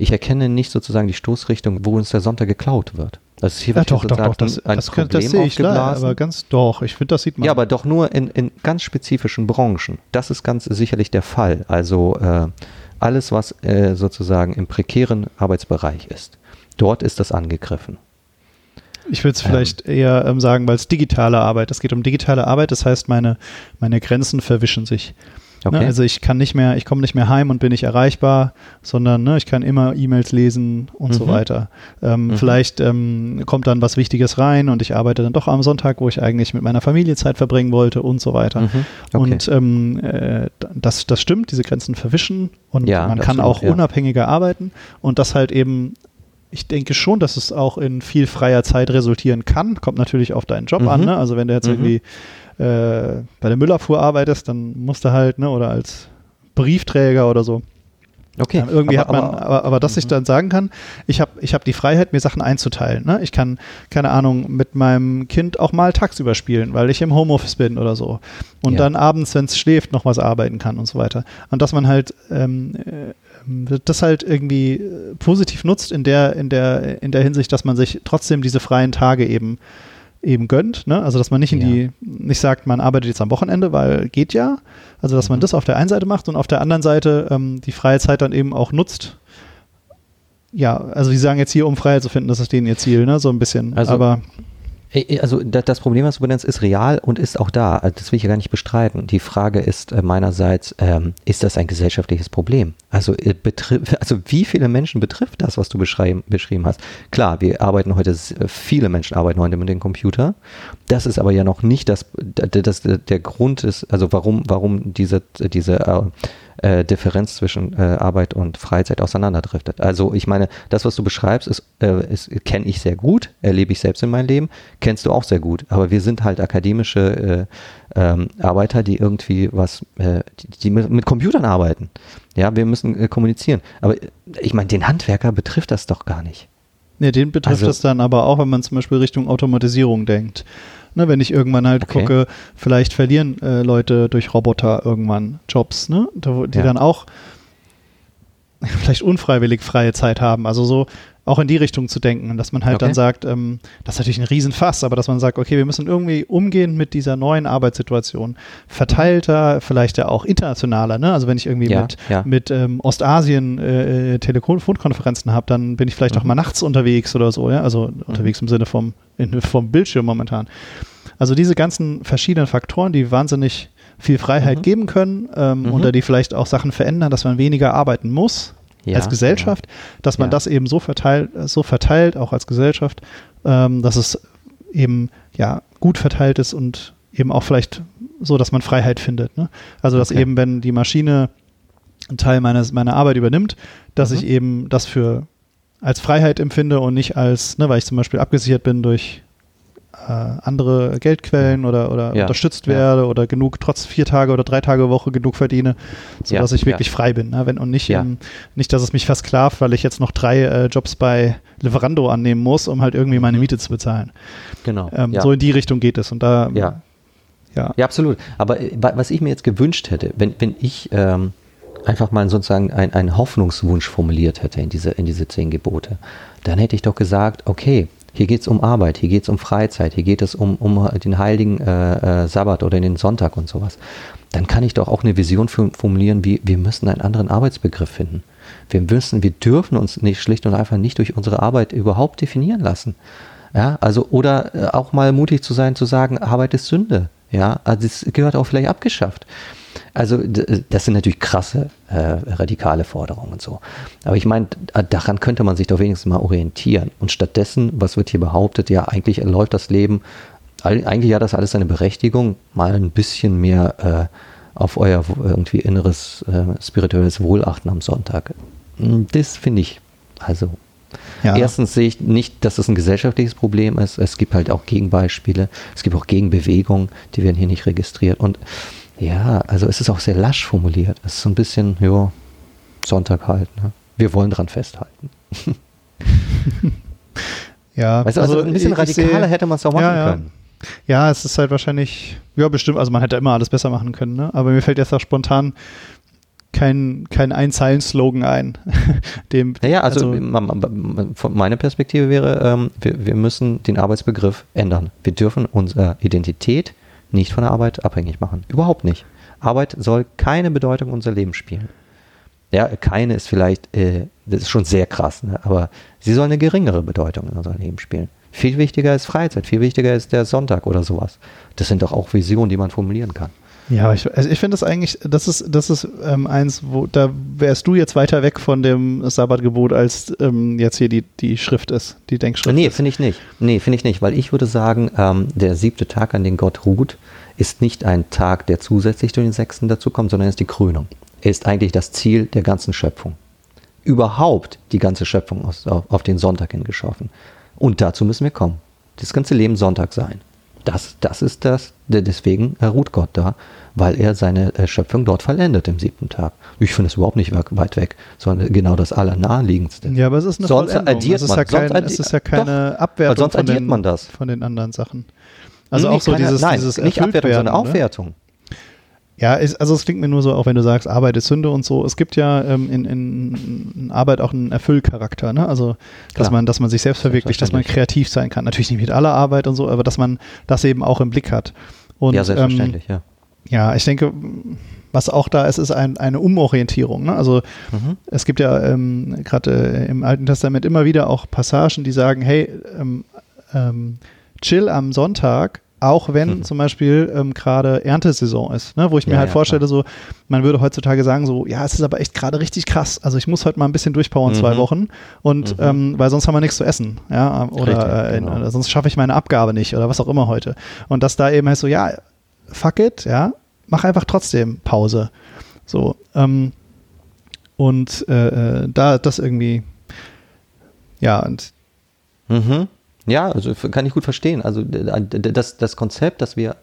ich erkenne nicht sozusagen die Stoßrichtung, wo uns der Sonntag geklaut wird. Also hier ja, wird doch, doch, doch, das, ein das, Problem das sehe ich klar, aber ganz doch, ich finde, das sieht man. Ja, aber doch nur in, in ganz spezifischen Branchen. Das ist ganz sicherlich der Fall. Also äh, alles, was äh, sozusagen im prekären Arbeitsbereich ist, dort ist das angegriffen. Ich würde es ähm. vielleicht eher ähm, sagen, weil es digitale Arbeit, es geht um digitale Arbeit, das heißt, meine, meine Grenzen verwischen sich. Ne, okay. Ne, also ich kann nicht mehr, ich komme nicht mehr heim und bin nicht erreichbar, sondern ne, ich kann immer E-Mails lesen und mhm. so weiter. Ähm, mhm. Vielleicht ähm, kommt dann was Wichtiges rein und ich arbeite dann doch am Sonntag, wo ich eigentlich mit meiner Familie Zeit verbringen wollte und so weiter. Mhm. Okay. Und ähm, äh, das, das stimmt, diese Grenzen verwischen und ja, man kann stimmt, auch ja. unabhängiger arbeiten und das halt eben ich denke schon, dass es auch in viel freier Zeit resultieren kann. Kommt natürlich auf deinen Job mhm. an. Ne? Also wenn du jetzt mhm. irgendwie äh, bei der Müllabfuhr arbeitest, dann musst du halt, ne, oder als Briefträger oder so. Okay. Ähm, irgendwie aber, hat man, aber, aber, aber dass ich mhm. dann sagen kann, ich habe ich hab die Freiheit, mir Sachen einzuteilen. Ne? Ich kann, keine Ahnung, mit meinem Kind auch mal tagsüber spielen, weil ich im Homeoffice bin oder so. Und ja. dann abends, wenn es schläft, noch was arbeiten kann und so weiter. Und dass man halt ähm, äh, das halt irgendwie äh, positiv nutzt in der, in der, in der Hinsicht, dass man sich trotzdem diese freien Tage eben eben gönnt. Ne? Also dass man nicht in ja. die, nicht sagt, man arbeitet jetzt am Wochenende, weil geht ja. Also dass mhm. man das auf der einen Seite macht und auf der anderen Seite ähm, die freie Zeit dann eben auch nutzt. Ja, also die sagen jetzt hier, um Freiheit zu finden, das ist denen ihr Ziel, ne? So ein bisschen. Also, Aber also das Problem, was du benennst, ist real und ist auch da. Also das will ich ja gar nicht bestreiten. Die Frage ist äh, meinerseits, ähm, ist das ein gesellschaftliches Problem? Also, äh, also wie viele Menschen betrifft das, was du beschrieben hast? Klar, wir arbeiten heute, viele Menschen arbeiten heute mit dem Computer. Das ist aber ja noch nicht das, das der Grund ist, also warum, warum diese, diese äh, Differenz zwischen äh, Arbeit und Freizeit auseinanderdriftet. Also ich meine, das, was du beschreibst, ist, äh, ist kenne ich sehr gut, erlebe ich selbst in meinem Leben, kennst du auch sehr gut. Aber wir sind halt akademische äh, ähm, Arbeiter, die irgendwie was, äh, die, die mit, Computern arbeiten. Ja, wir müssen äh, kommunizieren. Aber ich meine, den Handwerker betrifft das doch gar nicht. Nee, den betrifft also, das dann aber auch, wenn man zum Beispiel Richtung Automatisierung denkt. Ne, wenn ich irgendwann halt okay. gucke, vielleicht verlieren äh, Leute durch Roboter irgendwann Jobs, ne, die ja. dann auch vielleicht unfreiwillig freie Zeit haben. Also so auch in die Richtung zu denken, dass man halt okay. dann sagt, ähm, das ist natürlich ein Riesenfass, aber dass man sagt, okay, wir müssen irgendwie umgehen mit dieser neuen Arbeitssituation. Verteilter, vielleicht ja auch internationaler, ne? Also wenn ich irgendwie ja, mit, ja. mit ähm, Ostasien äh, Telefonkonferenzen habe, dann bin ich vielleicht mhm. auch mal nachts unterwegs oder so, ja, also mhm. unterwegs im Sinne vom, in, vom Bildschirm momentan. Also diese ganzen verschiedenen Faktoren, die wahnsinnig viel Freiheit mhm. geben können ähm, mhm. oder die vielleicht auch Sachen verändern, dass man weniger arbeiten muss, ja, als Gesellschaft, ja. dass man ja. das eben so verteilt, so verteilt, auch als Gesellschaft, ähm, dass es eben ja gut verteilt ist und eben auch vielleicht so, dass man Freiheit findet. Ne? Also dass okay. eben, wenn die Maschine einen Teil meines, meiner Arbeit übernimmt, dass mhm. ich eben das für als Freiheit empfinde und nicht als, ne, weil ich zum Beispiel abgesichert bin durch andere Geldquellen oder, oder ja, unterstützt werde ja. oder genug, trotz vier Tage oder drei Tage Woche genug verdiene, sodass ja, ich wirklich frei bin. Ne? Wenn, und nicht, ähm, nicht, dass es mich versklavt, weil ich jetzt noch drei äh, Jobs bei Lieferando annehmen muss, um halt irgendwie meine mhm. Miete zu bezahlen. Genau. Ähm, so in die Richtung geht es. Und da Ja. ja, absolut. Aber äh, was ich mir jetzt gewünscht hätte, wenn, wenn ich ähm, einfach mal sozusagen einen Hoffnungswunsch formuliert hätte in diese, in diese zehn Gebote, dann hätte ich doch gesagt, okay, hier geht es um Arbeit, hier geht es um Freizeit, hier geht es um, um den heiligen äh, äh, Sabbat oder den Sonntag und sowas. Dann kann ich doch auch eine Vision formulieren, wie wir müssen einen anderen Arbeitsbegriff finden. Wir müssen, wir dürfen uns nicht schlicht und einfach nicht durch unsere Arbeit überhaupt definieren lassen. Ja, also, oder äh, auch mal mutig zu sein, zu sagen, Arbeit ist Sünde. Ja, also es gehört auch vielleicht abgeschafft. Also das sind natürlich krasse, äh, radikale Forderungen und so. Aber ich meine, daran könnte man sich doch wenigstens mal orientieren. Und stattdessen, was wird hier behauptet, ja, eigentlich läuft das Leben, eigentlich hat das alles seine Berechtigung, mal ein bisschen mehr äh, auf euer irgendwie inneres äh, spirituelles Wohlachten am Sonntag. Hm, das finde ich, also ja. Erstens sehe ich nicht, dass es ein gesellschaftliches Problem ist. Es gibt halt auch Gegenbeispiele. Es gibt auch Gegenbewegungen, die werden hier nicht registriert. Und ja, also es ist auch sehr lasch formuliert. Es ist so ein bisschen, ja, Sonntag halt. Ne? Wir wollen dran festhalten. ja, weißt du, also, also ein bisschen radikaler hätte man es auch machen ja, ja. können. Ja, es ist halt wahrscheinlich, ja, bestimmt, also man hätte immer alles besser machen können, ne? Aber mir fällt jetzt auch spontan kein, kein Einzeilen-Slogan ein. dem, naja, also, also von meiner Perspektive wäre, ähm, wir, wir müssen den Arbeitsbegriff ändern. Wir dürfen unsere Identität nicht von der Arbeit abhängig machen. Überhaupt nicht. Arbeit soll keine Bedeutung in unser Leben spielen. Ja, keine ist vielleicht, äh, das ist schon sehr krass, ne? aber sie soll eine geringere Bedeutung in unserem Leben spielen. Viel wichtiger ist Freizeit, viel wichtiger ist der Sonntag oder sowas. Das sind doch auch Visionen, die man formulieren kann. Ja, ich, also ich finde das eigentlich, das ist, das ist ähm, eins, wo da wärst du jetzt weiter weg von dem Sabbatgebot, als ähm, jetzt hier die, die Schrift ist, die Denkschrift. Nee, finde ich nicht. Nee, finde ich nicht, weil ich würde sagen, ähm, der siebte Tag, an den Gott ruht, ist nicht ein Tag, der zusätzlich durch den sechsten dazukommt, sondern ist die Krönung. Er ist eigentlich das Ziel der ganzen Schöpfung. Überhaupt die ganze Schöpfung auf, auf den Sonntag hin geschaffen. Und dazu müssen wir kommen. Das ganze Leben Sonntag sein. Das, das ist das, deswegen ruht Gott da weil er seine äh, Schöpfung dort vollendet im siebten Tag. Ich finde es überhaupt nicht weit weg, sondern genau das Allernaheliegendste. Ja, aber es ist eine sonst addiert es man. Ja kein, es ist ja keine doch, Abwertung sonst addiert von, den, man das. von den anderen Sachen. Also nee, auch so keine, dieses, nein, dieses nicht Abwertung, sondern Aufwertung. Ja, ist, also es klingt mir nur so, auch wenn du sagst, Arbeit ist Sünde und so. Es gibt ja ähm, in, in, in, Arbeit auch einen Erfüllcharakter, ne? Also dass Klar. man, dass man sich selbst verwirklicht, dass man kreativ sein kann. Natürlich nicht mit aller Arbeit und so, aber dass man das eben auch im Blick hat. Und, ja, selbstverständlich, ähm, ja. Ja, ich denke, was auch da ist, ist ein, eine Umorientierung. Ne? Also mhm. es gibt ja ähm, gerade äh, im Alten Testament immer wieder auch Passagen, die sagen, hey, ähm, ähm, chill am Sonntag, auch wenn mhm. zum Beispiel ähm, gerade Erntesaison ist, ne? wo ich mir ja, halt ja, vorstelle, klar. so, man würde heutzutage sagen, so, ja, es ist aber echt gerade richtig krass. Also ich muss heute mal ein bisschen durchpowern, mhm. zwei Wochen. Und mhm. ähm, weil sonst haben wir nichts zu essen, ja, oder, richtig, genau. äh, sonst schaffe ich meine Abgabe nicht oder was auch immer heute. Und dass da eben heißt so, ja, fuck it, ja, mach einfach trotzdem Pause. So, ähm, und äh, äh, da das irgendwie, ja, und. Mhm. Ja, also kann ich gut verstehen. Also das, das Konzept, dass wir,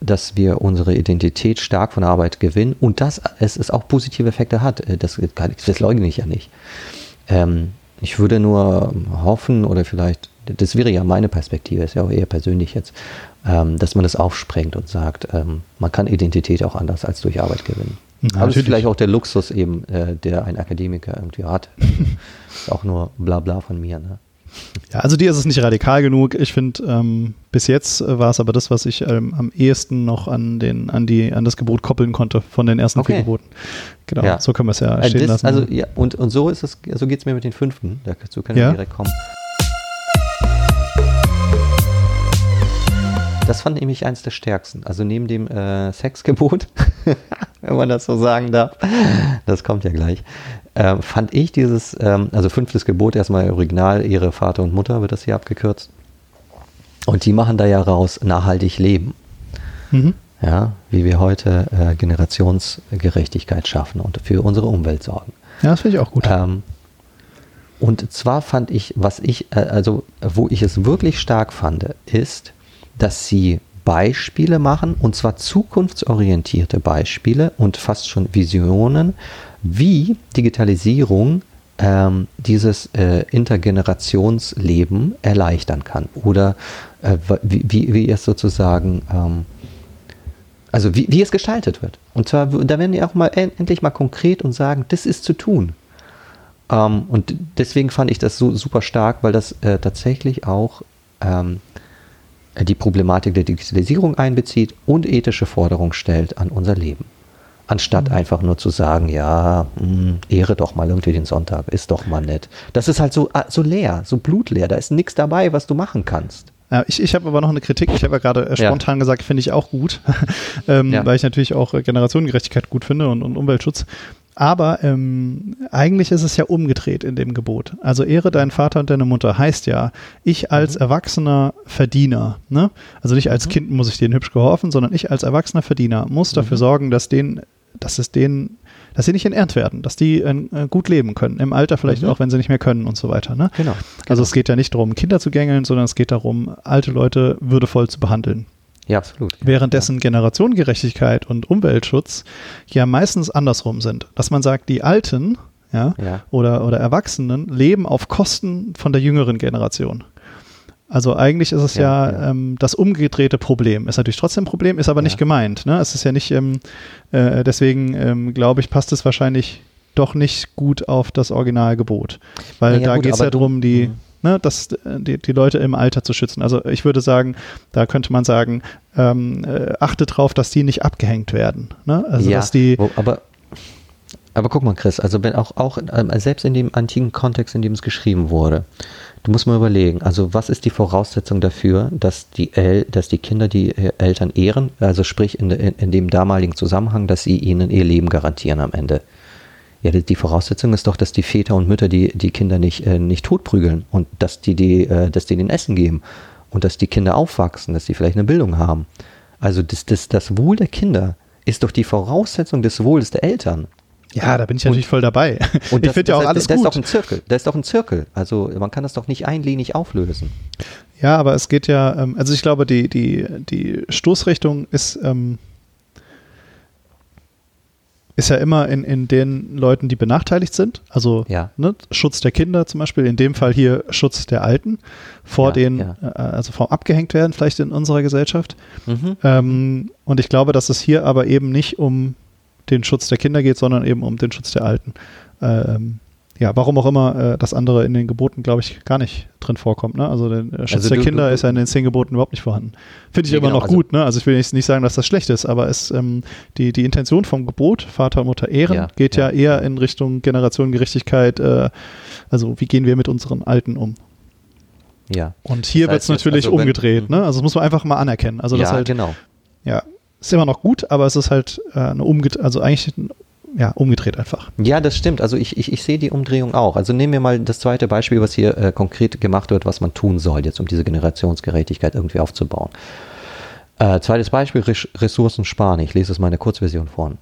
dass wir unsere Identität stark von Arbeit gewinnen und dass es, es auch positive Effekte hat, äh, das, das leugne ich ja nicht. Ähm, ich würde nur hoffen oder vielleicht, das wäre ja meine Perspektive, ist ja auch eher persönlich jetzt, ähm, dass man das aufsprengt und sagt, ähm, man kann Identität auch anders als durch Arbeit gewinnen. Ja, Aber das ist vielleicht auch der Luxus eben, äh, der ein Akademiker irgendwie hat. auch nur Blabla von mir. Ne? Ja, also dir ist es nicht radikal genug. Ich finde, ähm, bis jetzt äh, war es aber das, was ich ähm, am ehesten noch an, den, an, die, an das Gebot koppeln konnte von den ersten okay. vier Geboten. Genau, ja. so können wir es ja stehen das, lassen. Also, ja, und, und so ist es, so geht es mir mit den fünften. Dazu können wir direkt kommen. Das fand ich eins der stärksten. Also neben dem äh, Sexgebot, wenn man das so sagen darf, das kommt ja gleich, äh, fand ich dieses, ähm, also fünftes Gebot erstmal original, ihre Vater und Mutter wird das hier abgekürzt. Und die machen da ja raus nachhaltig leben. Mhm. Ja, wie wir heute äh, Generationsgerechtigkeit schaffen und für unsere Umwelt sorgen. Ja, das finde ich auch gut. Ähm, und zwar fand ich, was ich, äh, also wo ich es wirklich stark fand, ist, dass sie Beispiele machen, und zwar zukunftsorientierte Beispiele und fast schon Visionen, wie Digitalisierung ähm, dieses äh, Intergenerationsleben erleichtern kann oder äh, wie, wie, wie es sozusagen ähm, Also wie, wie es gestaltet wird. Und zwar, da werden die auch mal endlich mal konkret und sagen, das ist zu tun. Ähm, und deswegen fand ich das so super stark, weil das äh, tatsächlich auch ähm, die Problematik der Digitalisierung einbezieht und ethische Forderungen stellt an unser Leben. Anstatt mhm. einfach nur zu sagen, ja, mh, hm, ehre doch mal irgendwie den Sonntag, ist doch mal nett. Das ist halt so, ah, so leer, so blutleer, da ist nichts dabei, was du machen kannst. Ja, ich ich habe aber noch eine Kritik. Ich habe ja gerade äh, spontan ja. gesagt, finde ich auch gut, ähm, ja. weil ich natürlich auch äh, Generationengerechtigkeit gut finde und, und Umweltschutz. Aber ähm, eigentlich ist es ja umgedreht in dem Gebot. Also ehre deinen Vater und deine Mutter heißt ja, ich als mhm. erwachsener Verdiener, ne? also nicht als mhm. Kind muss ich denen hübsch gehorfen, sondern ich als erwachsener Verdiener muss dafür mhm. sorgen, dass denen, dass es denen dass sie nicht entehrt werden, dass die äh, gut leben können, im Alter vielleicht mhm. auch, wenn sie nicht mehr können und so weiter. Ne? Genau, genau. Also es geht ja nicht darum, Kinder zu gängeln, sondern es geht darum, alte Leute würdevoll zu behandeln. Ja, absolut. Währenddessen ja. Generationengerechtigkeit und Umweltschutz ja meistens andersrum sind. Dass man sagt, die Alten ja, ja. Oder, oder Erwachsenen leben auf Kosten von der jüngeren Generation. Also eigentlich ist es ja, ja, ja. Ähm, das umgedrehte Problem. Ist natürlich trotzdem ein Problem, ist aber ja. nicht gemeint. Ne? Es ist ja nicht, ähm, äh, deswegen ähm, glaube ich, passt es wahrscheinlich doch nicht gut auf das Originalgebot. Weil da geht es ja darum, die, mhm. Ne, das, die, die Leute im Alter zu schützen. Also ich würde sagen, da könnte man sagen, ähm, äh, achte darauf, dass die nicht abgehängt werden. Ne? Also ja, dass die. Wo, aber aber guck mal, Chris, also wenn auch, auch äh, selbst in dem antiken Kontext, in dem es geschrieben wurde, Du musst mal überlegen, also was ist die Voraussetzung dafür, dass die, El dass die Kinder die äh, Eltern ehren, also sprich in, in, in, dem damaligen Zusammenhang, dass sie ihnen ihr Leben garantieren am Ende. Ja, die, Voraussetzung ist doch, dass die Väter und Mütter die, die Kinder nicht, äh, nicht totprügeln und dass die, die, äh, dass die den Essen geben und dass die Kinder aufwachsen, dass sie vielleicht eine Bildung haben. Also das, das, das Wohl der Kinder ist doch die Voraussetzung des Wohles der Eltern. Ja, da bin ich natürlich voll dabei. Und ich finde ja auch alles das gut. Das ist doch ein Zirkel. Das ist doch ein Zirkel. Also man kann das doch nicht einlinig auflösen. Ja, aber es geht ja, ähm, also ich glaube, die, die, die Stoßrichtung ist, ähm, ist ja immer in, in den Leuten, die benachteiligt sind. Also ja. ne, Schutz der Kinder zum Beispiel, in dem Fall hier Schutz der Alten, vor ja, den, ja. Äh, also vom abgehängt werden vielleicht in unserer Gesellschaft. Mhm. Ähm, und ich glaube, dass es hier aber eben nicht um den Schutz der Kinder geht, sondern eben um den Schutz der Alten. Ähm, ja, warum auch immer äh, das andere in den Geboten, glaube ich, gar nicht drin vorkommt. Ne? Also der Schutz also der du, Kinder du, ist ja in den zehn Geboten überhaupt nicht vorhanden. Finde ich ja, immer genau, noch also gut. Ne? Also ich will nicht, nicht sagen, dass das schlecht ist, aber es, ähm, die, die Intention vom Gebot, Vater und Mutter ehren, ja, geht ja, ja, eher in Richtung Generationengerechtigkeit. Äh, also wie gehen wir mit unseren Alten um? Ja. Und hier wird es natürlich also umgedreht. Wenn, ne? Also das muss man einfach mal anerkennen. Also das ja, halt, genau. Ja, ist immer noch gut, aber es ist halt äh, eine umgedreht, also eigentlich ja, umgedreht einfach. Ja, das stimmt. Also ich, ich, ich sehe die Umdrehung auch. Also nehmen wir mal das zweite Beispiel, was hier äh, konkret gemacht wird, was man tun soll, jetzt um diese Generationsgerechtigkeit irgendwie aufzubauen. Äh, zweites Beispiel, Ressourcen sparen. Ich lese es mal in der Kurzversion vor.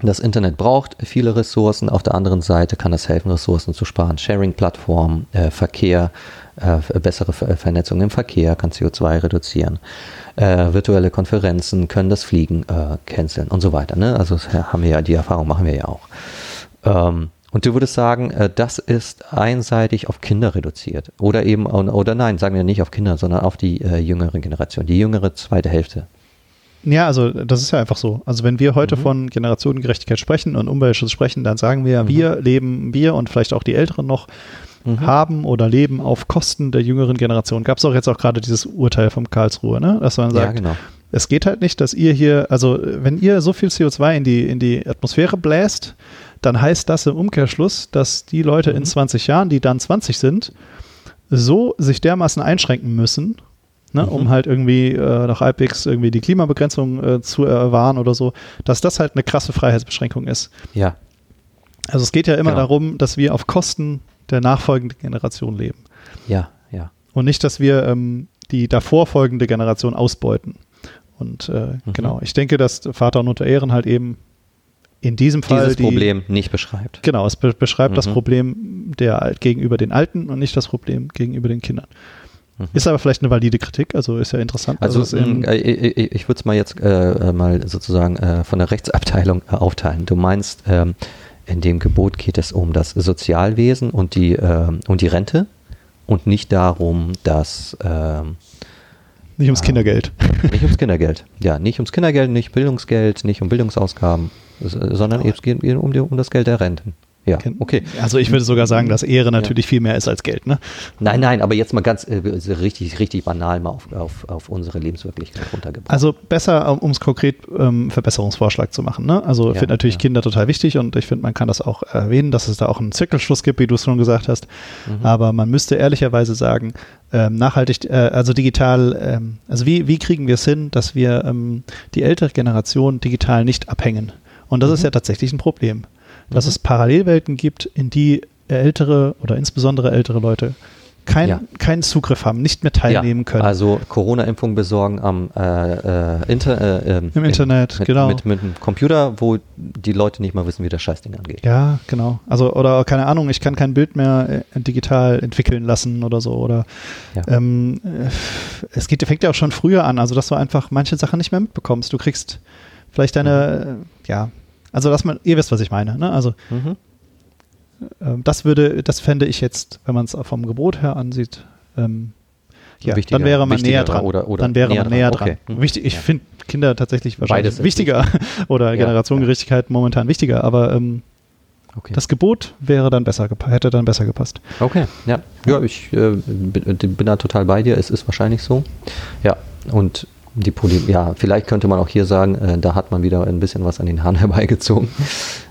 Das Internet braucht viele Ressourcen, auf der anderen Seite kann es helfen, Ressourcen zu sparen. Sharing-Plattformen, äh, Verkehr, äh, bessere Vernetzung im Verkehr kann CO2 reduzieren. Äh, virtuelle Konferenzen können das Fliegen äh, canceln und so weiter. Ne? Also haben wir ja, die Erfahrung machen wir ja auch. Ähm, und du würdest sagen, äh, das ist einseitig auf Kinder reduziert. Oder eben, oder nein, sagen wir nicht auf Kinder, sondern auf die äh, jüngere Generation, die jüngere zweite Hälfte. Ja, also das ist ja einfach so. Also wenn wir heute mhm. von Generationengerechtigkeit sprechen und Umweltschutz sprechen, dann sagen wir, mhm. wir leben, wir und vielleicht auch die Älteren noch, mhm. haben oder leben auf Kosten der jüngeren Generation. Gab es auch jetzt auch gerade dieses Urteil vom Karlsruhe, ne? dass man sagt, ja, genau. es geht halt nicht, dass ihr hier, also wenn ihr so viel CO2 in die, in die Atmosphäre bläst, dann heißt das im Umkehrschluss, dass die Leute in 20 mhm. Jahren, die dann 20 sind, so sich dermaßen einschränken müssen, Ne, mhm. um halt irgendwie äh, nach halbwegs irgendwie die Klimabegrenzung äh, zu erwahren oder so, dass das halt eine krasse Freiheitsbeschränkung ist. Ja. Also es geht ja immer genau. darum, dass wir auf Kosten der nachfolgenden Generation leben. Ja, ja. Und nicht, dass wir ähm, die davor folgende Generation ausbeuten. Und äh, mhm. genau, ich denke, dass Vater und Mutter Ehren halt eben in diesem Fall dieses die, Problem nicht beschreibt. Genau, es be beschreibt mhm. das Problem der gegenüber den Alten und nicht das Problem gegenüber den Kindern. Mhm. Ist aber vielleicht eine valide Kritik, also ist ja interessant. Also, also ich, ich würde es mal jetzt äh, mal sozusagen äh, von der Rechtsabteilung äh, aufteilen. Du meinst, ähm, in dem Gebot geht es um das Sozialwesen und die, äh, und die Rente und nicht darum, dass, äh, Nicht ums Kindergeld. Nicht ums Kindergeld. Ja, nicht ums Kindergeld, nicht Bildungsgeld, nicht um Bildungsausgaben, sondern es geht um, um das Geld der Renten. Ja, okay. Also ich würde sogar sagen, dass Ehre natürlich ja. viel mehr ist als Geld, ne? Nein, nein, aber jetzt mal ganz äh, richtig, richtig banal mal auf, auf, auf unsere Lebenswirklichkeit runtergebracht. Also besser, um es konkret ähm, Verbesserungsvorschlag zu machen, ne? Also ich ja, finde natürlich ja. Kinder total wichtig und ich finde, man kann das auch erwähnen, dass es da auch einen Zirkelschluss gibt, wie du es schon gesagt hast. Mhm. Aber man müsste ehrlicherweise sagen, ähm, nachhaltig, äh, also digital, ähm, also wie, wie kriegen wir es hin, dass wir ähm, die ältere Generation digital nicht abhängen? Und das mhm. ist ja tatsächlich ein Problem dass mhm. es Parallelwelten gibt, in die ältere oder insbesondere ältere Leute kein, ja. keinen Zugriff haben, nicht mehr teilnehmen ja, können. Also Corona-Impfung besorgen am äh, äh, Inter, äh, ähm, im Internet, mit, genau. Mit, mit, einem Computer, wo die Leute nicht mal wissen, wie das Scheißding angeht. Ja, genau. Also oder keine Ahnung, ich kann kein Bild mehr äh, digital entwickeln lassen oder so. Oder ja. ähm, äh, es geht, fängt ja auch schon früher an, also dass du einfach manche Sachen nicht mehr mitbekommst. Du kriegst vielleicht deine, mhm. ja, also, dass man, ihr wisst, was ich meine. Ne? Also, mhm. äh, das würde, das fände ich jetzt, wenn man es vom Gebot her ansieht, ähm, ja, wichtiger, dann wäre man näher dran. Oder, oder dann wäre näher man näher dran. dran. Okay. Mhm. Wichtig, ich ja. finde Kinder tatsächlich wahrscheinlich Beides wichtiger oder ja, Generationengerechtigkeit ja. momentan wichtiger, aber ähm, okay. das Gebot wäre dann besser, hätte dann besser gepasst. Okay, ja. Ja, ich äh, bin, bin da total bei dir. Es ist wahrscheinlich so. Ja, und die Poli ja, vielleicht könnte man auch hier sagen, äh, da hat man wieder ein bisschen was an den Haaren herbeigezogen,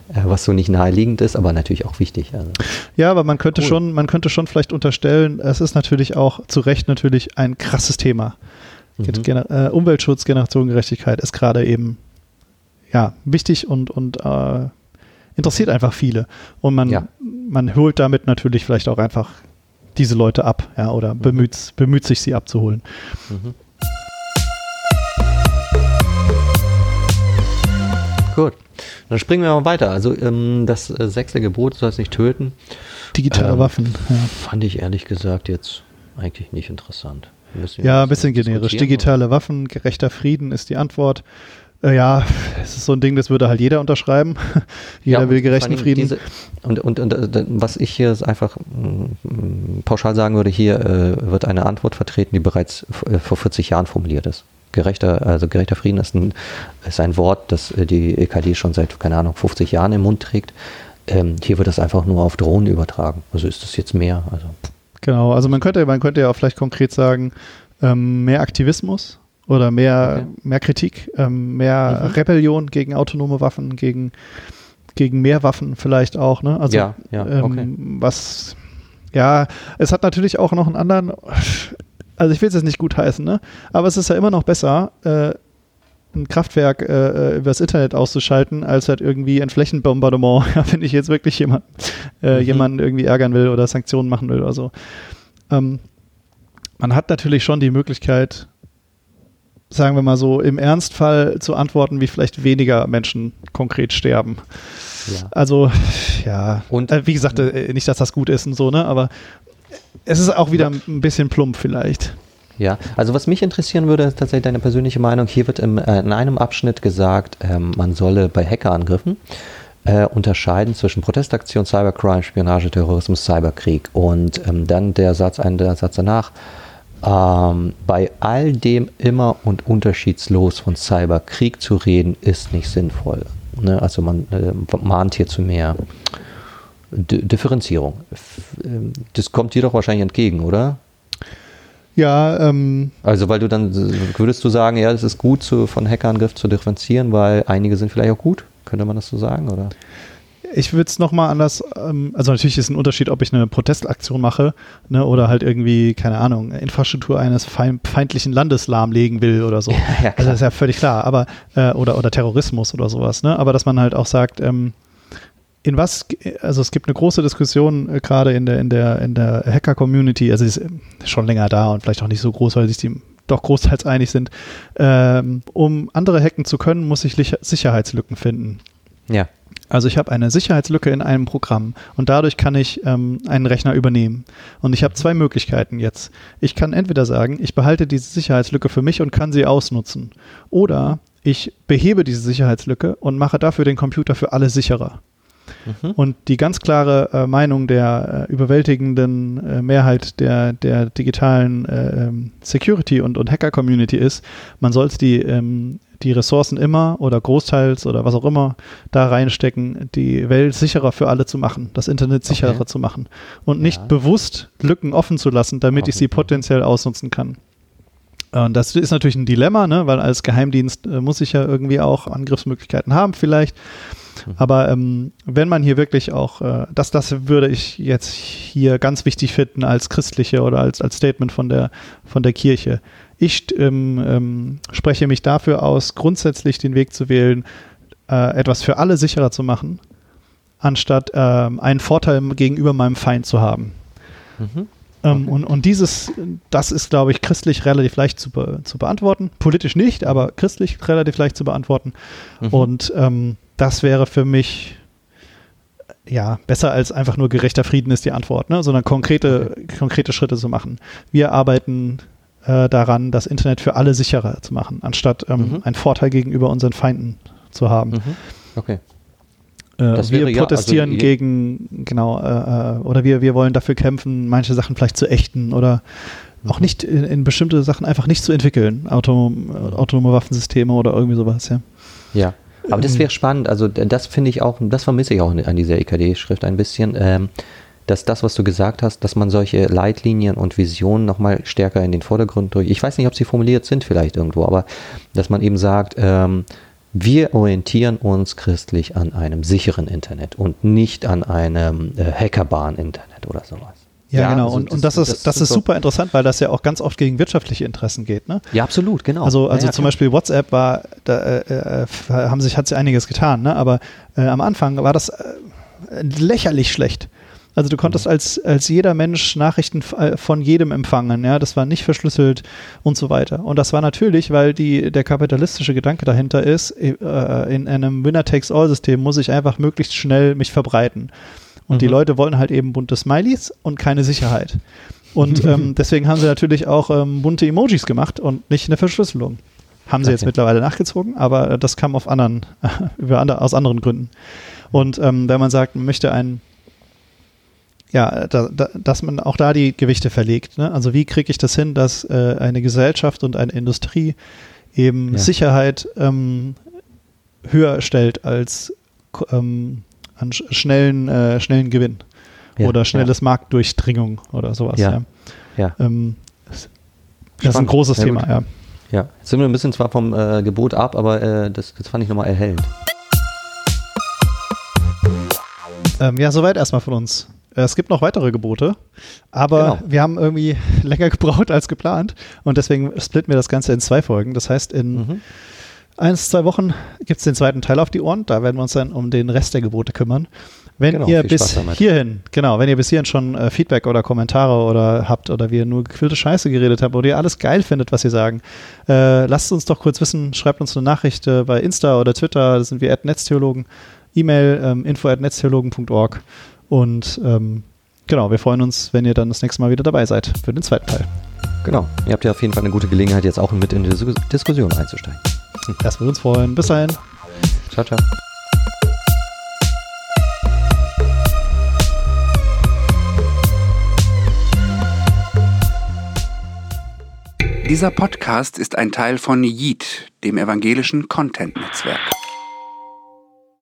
äh, was so nicht naheliegend ist, aber natürlich auch wichtig. Also. Ja, aber man könnte cool. schon, man könnte schon vielleicht unterstellen, es ist natürlich auch zu Recht natürlich ein krasses Thema. Mhm. Gener äh, Umweltschutz, Generationengerechtigkeit ist gerade eben ja wichtig und, und äh, interessiert einfach viele. Und man, ja. man holt damit natürlich vielleicht auch einfach diese Leute ab, ja, oder mhm. bemüht, bemüht sich, sie abzuholen. Mhm. Gut. Dann springen wir mal weiter. Also ähm, das äh, sechste Gebot soll es nicht töten. Digitale ähm, Waffen. Ja. Fand ich ehrlich gesagt jetzt eigentlich nicht interessant. Ja, ein bisschen generisch. Digitale oder? Waffen, gerechter Frieden ist die Antwort. Äh, ja, es ist so ein Ding, das würde halt jeder unterschreiben. jeder ja, will gerechten Frieden. Diese, und, und, und äh, was ich hier einfach mm, pauschal sagen würde, hier äh, wird eine Antwort vertreten, die bereits äh, vor 40 Jahren formuliert ist gerechter, also gerechter Frieden ist ein, ist ein Wort, das äh, die EKD schon seit, keine Ahnung, 50 Jahren im Mund trägt. Ähm, hier wird das einfach nur auf Drohnen übertragen. Also ist das jetzt mehr? Also. Genau, also man könnte, man könnte ja auch vielleicht konkret sagen, ähm, mehr Aktivismus oder mehr, okay. mehr Kritik, ähm, mehr mhm. Rebellion gegen autonome Waffen, gegen, gegen mehr Waffen vielleicht auch. Ne? Also ja, ja, ähm, okay. was ja, es hat natürlich auch noch einen anderen also ich will es jetzt nicht gut heißen, ne? aber es ist ja immer noch besser, äh, ein Kraftwerk äh, äh übers Internet auszuschalten, als halt irgendwie ein Flächenbombardement, wenn ich jetzt wirklich jemand, äh, mhm. jemanden irgendwie ärgern will oder Sanktionen machen will oder so. Ähm, man hat natürlich schon die Möglichkeit, sagen wir mal so, im Ernstfall zu antworten, wie vielleicht weniger Menschen konkret sterben. Ja. Also, ja. Und äh, wie gesagt, äh, nicht, dass das gut ist und so, ne? Aber es ist auch wieder ein bisschen plump vielleicht. Ja, also was mich interessieren würde, ist tatsächlich deine persönliche Meinung. Hier wird im, äh, in einem Abschnitt gesagt, ähm, man solle bei Hackerangriffen äh, unterscheiden zwischen Protestaktion, Cybercrime, Spionage, Terrorismus, Cyberkrieg. Und ähm, dann der Satz, ein, der Satz danach, ähm, bei all dem immer und unterschiedslos von Cyberkrieg zu reden, ist nicht sinnvoll. Ne? Also man äh, mahnt hier zu mehr D Differenzierung. Ähm, das kommt dir doch wahrscheinlich entgegen, oder? Ja, ähm. Also, weil du dann, würdest du sagen, ja, es ist gut, zu, von Hackerangriff zu differenzieren, weil einige sind vielleicht auch gut? Könnte man das so sagen, oder? Ich würde es nochmal anders, ähm, also natürlich ist ein Unterschied, ob ich eine Protestaktion mache ne, oder halt irgendwie, keine Ahnung, Infrastruktur eines feindlichen Landes lahmlegen will oder so. Ja, also das ist ja völlig klar, aber, äh, oder, oder Terrorismus oder sowas, ne? Aber dass man halt auch sagt, ähm, in was, also es gibt eine große Diskussion äh, gerade in der, in der, in der Hacker-Community, also sie ist schon länger da und vielleicht auch nicht so groß, weil sich die doch großteils einig sind. Ähm, um andere hacken zu können, muss ich Sicherheitslücken finden. Ja. Also ich habe eine Sicherheitslücke in einem Programm und dadurch kann ich ähm, einen Rechner übernehmen. Und ich habe zwei Möglichkeiten jetzt. Ich kann entweder sagen, ich behalte diese Sicherheitslücke für mich und kann sie ausnutzen. Oder ich behebe diese Sicherheitslücke und mache dafür den Computer für alle sicherer. Mhm. Und die ganz klare äh, Meinung der äh, überwältigenden äh, Mehrheit der, der digitalen äh, ähm, Security- und, und Hacker-Community ist, man sollte die, ähm, die Ressourcen immer oder großteils oder was auch immer da reinstecken, die Welt sicherer für alle zu machen, das Internet sicherer okay. zu machen und nicht ja. bewusst Lücken offen zu lassen, damit okay. ich sie potenziell ausnutzen kann. Und das ist natürlich ein Dilemma, ne? weil als Geheimdienst äh, muss ich ja irgendwie auch Angriffsmöglichkeiten haben vielleicht. Mhm. Aber ähm, wenn man hier wirklich auch, äh, das, das würde ich jetzt hier ganz wichtig finden als christliche oder als, als Statement von der, von der Kirche. Ich ähm, ähm, spreche mich dafür aus, grundsätzlich den Weg zu wählen, äh, etwas für alle sicherer zu machen, anstatt äh, einen Vorteil gegenüber meinem Feind zu haben. Mhm. Ähm, okay. und, und dieses, das ist, glaube ich, christlich relativ leicht zu, be zu beantworten. Politisch nicht, aber christlich relativ leicht zu beantworten. Mhm. Und ähm, das wäre für mich ja besser als einfach nur gerechter Frieden ist die Antwort, ne? sondern konkrete, okay. konkrete Schritte zu machen. Wir arbeiten äh, daran, das Internet für alle sicherer zu machen, anstatt ähm, mhm. einen Vorteil gegenüber unseren Feinden zu haben. Mhm. Okay. Äh, wir protestieren ja, also gegen, genau, äh, äh, oder wir, wir wollen dafür kämpfen, manche Sachen vielleicht zu ächten oder auch mhm. nicht in, in, bestimmte Sachen einfach nicht zu entwickeln, Autom autonome Waffensysteme oder irgendwie sowas, ja. Ja, aber das wäre spannend, also das finde ich auch, das vermisse ich auch an dieser EKD-Schrift ein bisschen, ähm, dass das, was du gesagt hast, dass man solche Leitlinien und Visionen nochmal stärker in den Vordergrund durch, ich weiß nicht, ob sie formuliert sind vielleicht irgendwo, aber dass man eben sagt, ähm, wir orientieren uns christlich an einem sicheren Internet und nicht an einem äh, Hackerbahn-Internet oder sowas. Ja, ja genau. Also und, das, und das, ist, das, ist super interessant, weil das ja auch ganz oft gegen wirtschaftliche Interessen geht. Ne? Ja, absolut, genau. Also, also ja, zum Beispiel WhatsApp war, da äh, äh, haben sich, hat sich einiges getan, ne? aber äh, am Anfang war das äh, lächerlich schlecht. Also du konntest mhm. als, als jeder Mensch Nachrichten äh, von jedem empfangen, ja, das war nicht verschlüsselt und so weiter. Und das war natürlich, weil die, der kapitalistische Gedanke dahinter ist, äh, in einem Winner-Takes-All-System muss ich einfach möglichst schnell mich verbreiten. Und mhm. die Leute wollen halt eben bunte Smileys und keine Sicherheit. Und ähm, deswegen haben sie natürlich auch ähm, bunte Emojis gemacht und nicht eine Verschlüsselung. Haben sie okay. jetzt mittlerweile nachgezogen, aber das kam auf anderen, über andere, aus anderen Gründen. Und ähm, wenn man sagt, man möchte ein ja, da, da, dass man auch da die Gewichte verlegt. Ne? Also wie kriege ich das hin, dass äh, eine Gesellschaft und eine Industrie eben ja. Sicherheit ähm, höher stellt als ähm, an schnellen, äh, schnellen Gewinn ja, oder schnelles ja. Marktdurchdringung oder sowas. Ja. ja. Ähm, das ist ein großes Thema, ja. Ja, jetzt sind wir ein bisschen zwar vom äh, Gebot ab, aber äh, das, das fand ich nochmal erhellend. Ähm, ja, soweit erstmal von uns. Äh, es gibt noch weitere Gebote, aber genau. wir haben irgendwie länger gebraucht als geplant und deswegen splitten wir das Ganze in zwei Folgen. Das heißt, in mhm. Eins, zwei Wochen gibt es den zweiten Teil auf die Ohren. Da werden wir uns dann um den Rest der Gebote kümmern. Wenn genau, ihr bis hierhin, genau, wenn ihr bis hierhin schon äh, Feedback oder Kommentare oder habt oder wir nur gequillte Scheiße geredet habt oder ihr alles geil findet, was wir sagen, äh, lasst uns doch kurz wissen, schreibt uns eine Nachricht äh, bei Insta oder Twitter, da sind wir at Netztheologen, E-Mail ähm, info at netztheologen.org und ähm, genau, wir freuen uns, wenn ihr dann das nächste Mal wieder dabei seid für den zweiten Teil. Genau, ihr habt ja auf jeden Fall eine gute Gelegenheit, jetzt auch mit in die Diskussion einzusteigen. Das würde uns freuen. Bis dahin. Ciao, ciao. Dieser Podcast ist ein Teil von Yeet, dem evangelischen Content-Netzwerk.